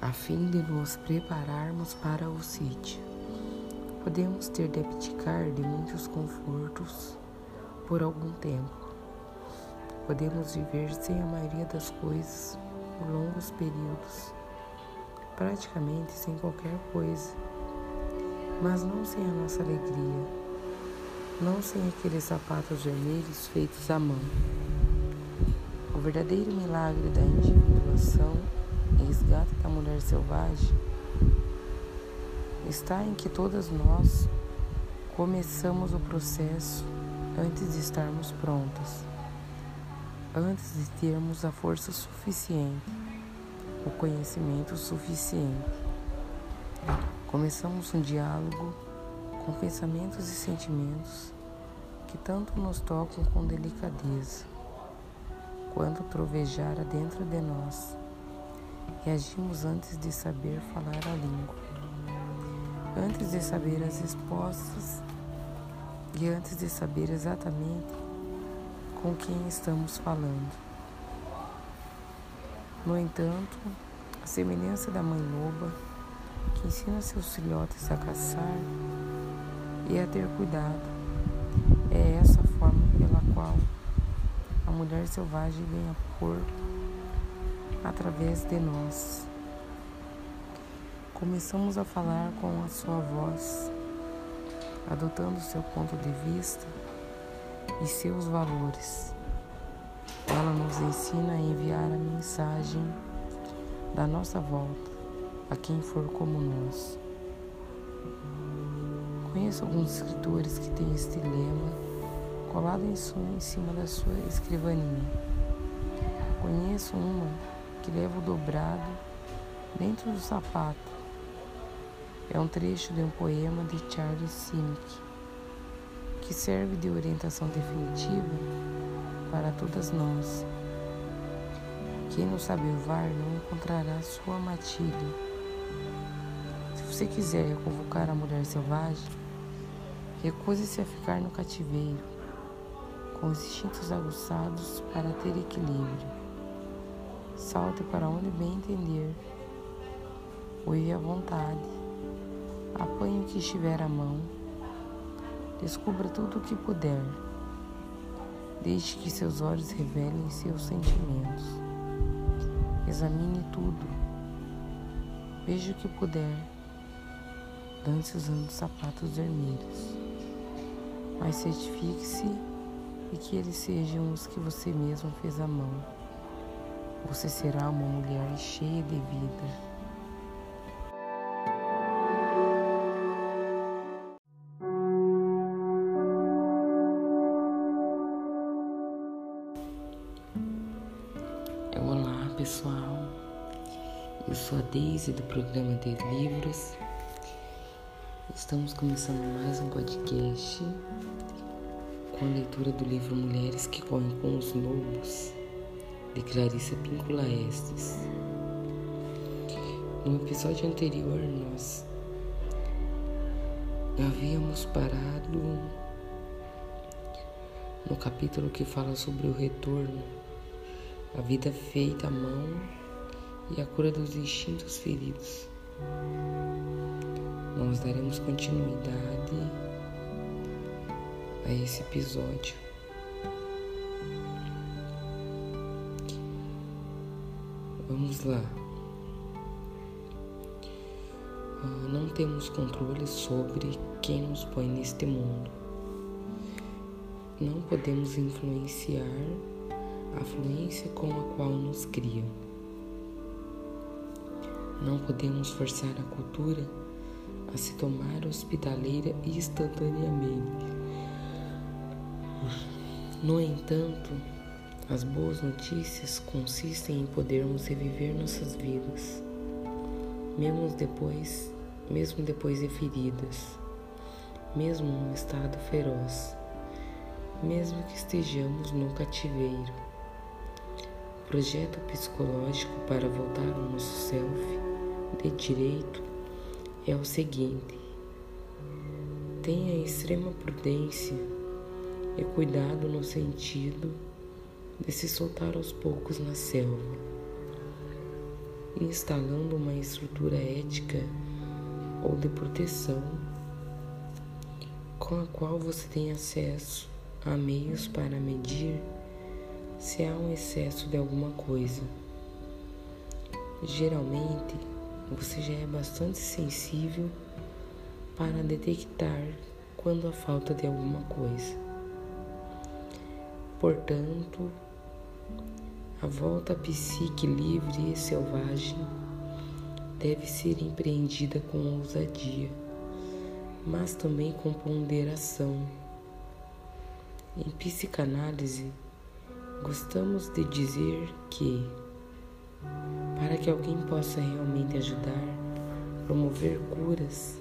a fim de nos prepararmos para o sítio. Podemos ter de abdicar de muitos confortos por algum tempo. Podemos viver sem a maioria das coisas por longos períodos, praticamente sem qualquer coisa, mas não sem a nossa alegria, não sem aqueles sapatos vermelhos feitos à mão. O verdadeiro milagre da individuação resgate da mulher selvagem está em que todas nós começamos o processo antes de estarmos prontas, antes de termos a força suficiente, o conhecimento suficiente. Começamos um diálogo com pensamentos e sentimentos que tanto nos tocam com delicadeza. Quando trovejara dentro de nós, reagimos antes de saber falar a língua, antes de saber as respostas e antes de saber exatamente com quem estamos falando. No entanto, a semelhança da mãe loba, que ensina seus filhotes a caçar e a ter cuidado, é essa forma pela qual a mulher selvagem ganha corpo através de nós. Começamos a falar com a sua voz adotando seu ponto de vista e seus valores. Ela nos ensina a enviar a mensagem da nossa volta a quem for como nós. Conheço alguns escritores que têm este lema colado em, sua, em cima da sua escrivaninha. Conheço uma que leva o dobrado dentro do sapato é um trecho de um poema de Charles Sinek, que serve de orientação definitiva para todas nós. Quem não sabe uivar não encontrará sua matilha. Se você quiser convocar a mulher selvagem, recuse-se a ficar no cativeiro, com os instintos aguçados para ter equilíbrio. Salte para onde bem entender. Uive à vontade Apanhe o que estiver à mão. Descubra tudo o que puder. Deixe que seus olhos revelem seus sentimentos. Examine tudo. Veja o que puder. Dance usando sapatos vermelhos. Mas certifique-se de que eles sejam os que você mesmo fez à mão. Você será uma mulher cheia de vida. pessoal, eu sou a Daisy do programa de livros. Estamos começando mais um podcast com a leitura do livro Mulheres que Correm com os Lobos, de Clarissa Píncula Estes. No episódio anterior, nós havíamos parado no capítulo que fala sobre o retorno a vida feita à mão e a cura dos instintos feridos. Nós daremos continuidade a esse episódio. Vamos lá. Ah, não temos controle sobre quem nos põe neste mundo. Não podemos influenciar a fluência com a qual nos criam. Não podemos forçar a cultura a se tomar hospitaleira instantaneamente. No entanto, as boas notícias consistem em podermos reviver nossas vidas, mesmo depois, mesmo depois de feridas, mesmo num estado feroz, mesmo que estejamos no cativeiro. Projeto psicológico para voltar ao nosso self de direito é o seguinte: tenha extrema prudência e cuidado no sentido de se soltar aos poucos na selva. instalando uma estrutura ética ou de proteção com a qual você tem acesso a meios para medir se há um excesso de alguma coisa. Geralmente, você já é bastante sensível para detectar quando há falta de alguma coisa. Portanto, a volta à psique livre e selvagem deve ser empreendida com ousadia, mas também com ponderação. Em psicanálise, gostamos de dizer que, para que alguém possa realmente ajudar, promover curas,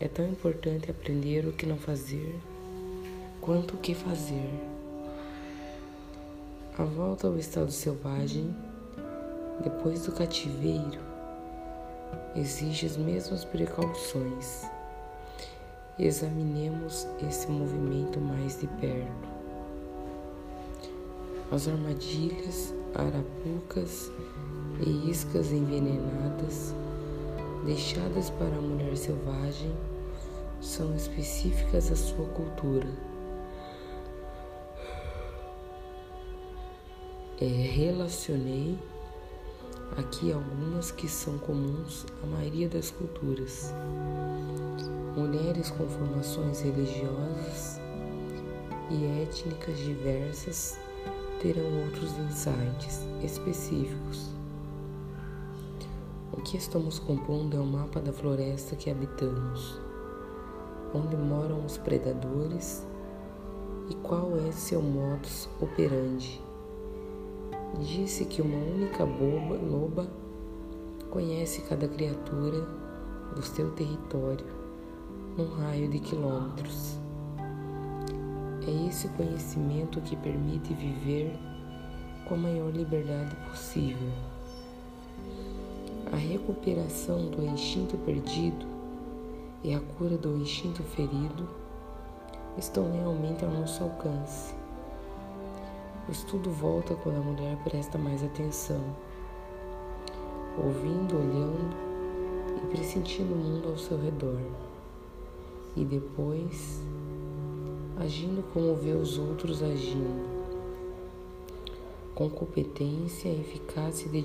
é tão importante aprender o que não fazer quanto o que fazer. A volta ao estado selvagem, depois do cativeiro, exige as mesmas precauções. Examinemos esse movimento mais de perto. As armadilhas, arapucas e iscas envenenadas deixadas para a mulher selvagem são específicas à sua cultura. É, relacionei aqui algumas que são comuns à maioria das culturas. Mulheres com formações religiosas e étnicas diversas terão outros insights específicos. O que estamos compondo é o mapa da floresta que habitamos, onde moram os predadores e qual é seu modus operandi disse que uma única boba, loba conhece cada criatura do seu território num raio de quilômetros. É esse conhecimento que permite viver com a maior liberdade possível. A recuperação do instinto perdido e a cura do instinto ferido estão realmente ao nosso alcance. O estudo volta quando a mulher presta mais atenção, ouvindo, olhando e pressentindo o mundo ao seu redor, e depois agindo como vê os outros agindo, com competência, eficácia e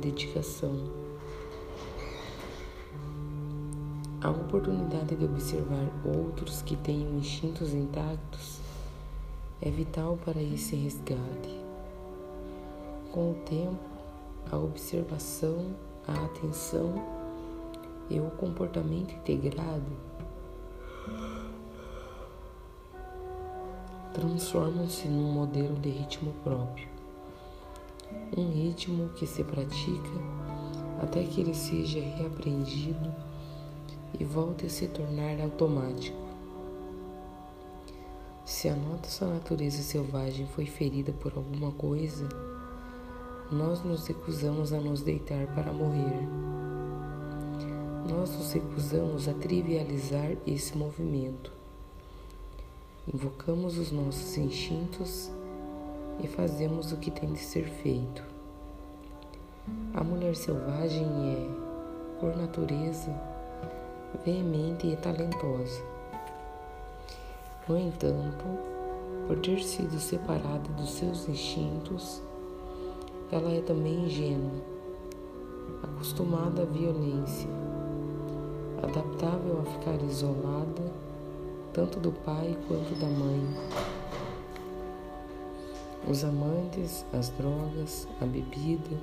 dedicação. A oportunidade de observar outros que tenham instintos intactos é vital para esse resgate. Com o tempo, a observação, a atenção e o comportamento integrado transformam-se num modelo de ritmo próprio. Um ritmo que se pratica até que ele seja reaprendido e volte a se tornar automático. Se a nossa natureza selvagem foi ferida por alguma coisa, nós nos recusamos a nos deitar para morrer. Nós nos recusamos a trivializar esse movimento. Invocamos os nossos instintos e fazemos o que tem de ser feito. A mulher selvagem é, por natureza, veemente e talentosa. No entanto, por ter sido separada dos seus instintos, ela é também ingênua, acostumada à violência, adaptável a ficar isolada tanto do pai quanto da mãe. Os amantes, as drogas, a bebida,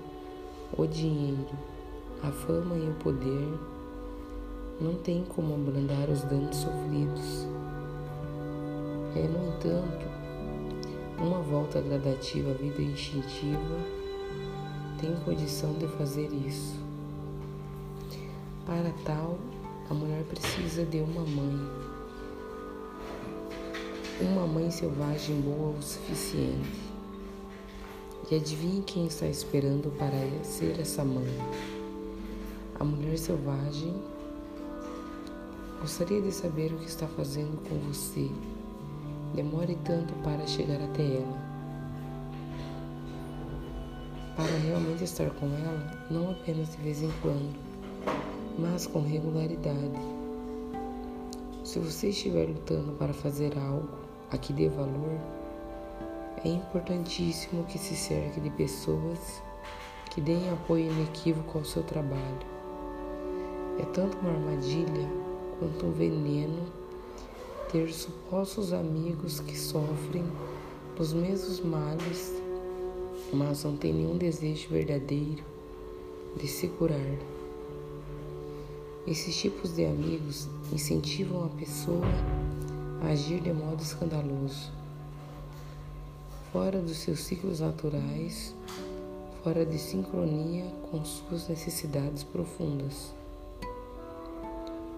o dinheiro, a fama e o poder não têm como abrandar os danos sofridos é, no entanto, uma volta gradativa à vida instintiva tem condição de fazer isso. Para tal, a mulher precisa de uma mãe. Uma mãe selvagem boa o suficiente. E adivinhe quem está esperando para ser essa mãe? A mulher selvagem gostaria de saber o que está fazendo com você demore tanto para chegar até ela. para realmente estar com ela, não apenas de vez em quando, mas com regularidade. Se você estiver lutando para fazer algo a que dê valor, é importantíssimo que se cerque de pessoas que deem apoio inequívoco ao seu trabalho. É tanto uma armadilha quanto um veneno ter supostos amigos que sofrem os mesmos males, mas não têm nenhum desejo verdadeiro de se curar. Esses tipos de amigos incentivam a pessoa a agir de modo escandaloso, fora dos seus ciclos naturais, fora de sincronia com suas necessidades profundas.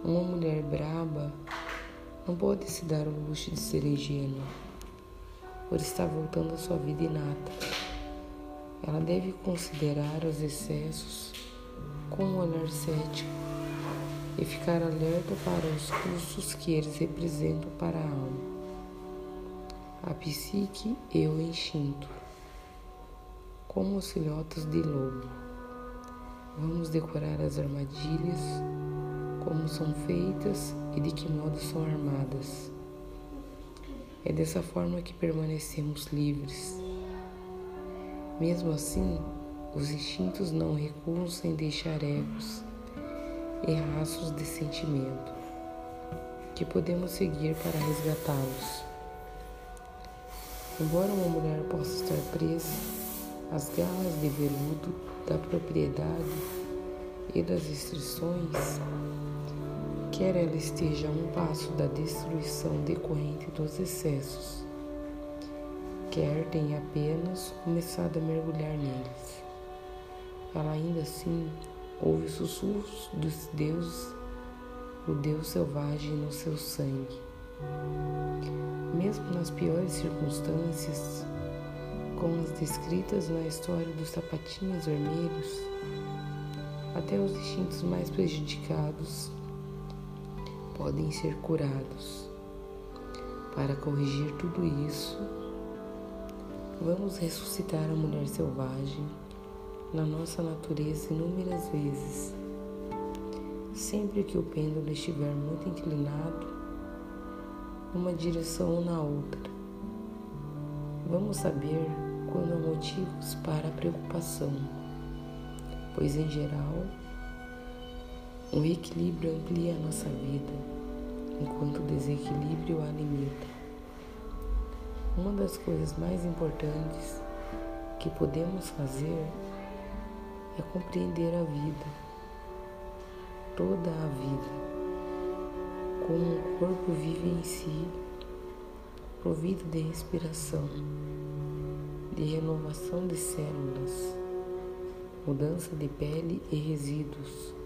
Uma mulher braba não pode se dar o luxo de ser ingênua, por estar voltando à sua vida inata. Ela deve considerar os excessos com um olhar cético e ficar alerta para os custos que eles representam para a alma, a psique e o instinto. Como os filhotes de lobo, vamos decorar as armadilhas como são feitas e de que modo são armadas. É dessa forma que permanecemos livres. Mesmo assim, os instintos não recuam sem deixar ecos e rastros de sentimento que podemos seguir para resgatá-los. Embora uma mulher possa estar presa às garras de veludo da propriedade e das restrições, quer ela esteja a um passo da destruição decorrente dos excessos, quer tenha apenas começado a mergulhar neles. Ela ainda assim ouve sussurros dos deuses, o Deus selvagem no seu sangue. Mesmo nas piores circunstâncias, como as descritas na história dos sapatinhos vermelhos, até os instintos mais prejudicados podem ser curados. Para corrigir tudo isso, vamos ressuscitar a mulher selvagem na nossa natureza inúmeras vezes. Sempre que o pêndulo estiver muito inclinado numa direção ou na outra, vamos saber quando há motivos para a preocupação, pois em geral o equilíbrio amplia a nossa vida, enquanto o desequilíbrio a limita. Uma das coisas mais importantes que podemos fazer é compreender a vida, toda a vida, como o corpo vive em si, provido de respiração, de renovação de células, mudança de pele e resíduos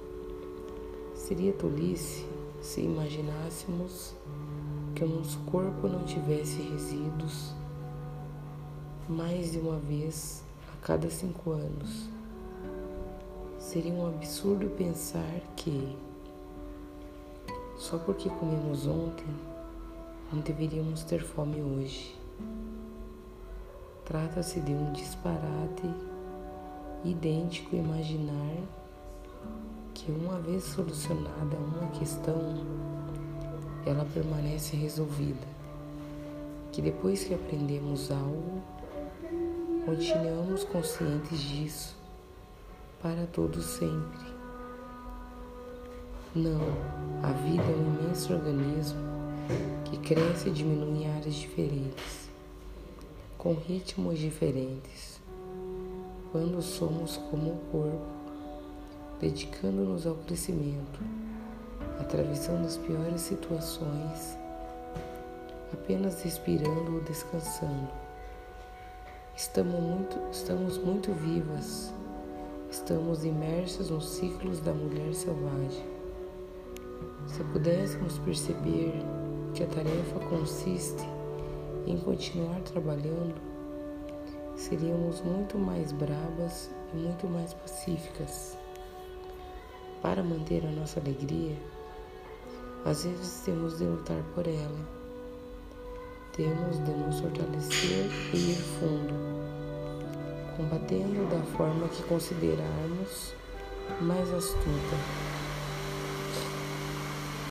Seria tolice se imaginássemos que o nosso corpo não tivesse resíduos mais de uma vez a cada cinco anos. Seria um absurdo pensar que, só porque comemos ontem, não deveríamos ter fome hoje. Trata-se de um disparate idêntico imaginar que uma vez solucionada uma questão, ela permanece resolvida. Que depois que aprendemos algo, continuamos conscientes disso para todo sempre. Não, a vida é um imenso organismo que cresce e diminui em áreas diferentes, com ritmos diferentes. Quando somos como o corpo, dedicando-nos ao crescimento, atravessando as piores situações, apenas respirando ou descansando. Estamos muito, estamos muito vivas, estamos imersos nos ciclos da mulher selvagem. Se pudéssemos perceber que a tarefa consiste em continuar trabalhando, seríamos muito mais bravas e muito mais pacíficas. Para manter a nossa alegria, às vezes temos de lutar por ela. Temos de nos fortalecer e ir fundo, combatendo da forma que considerarmos mais astuta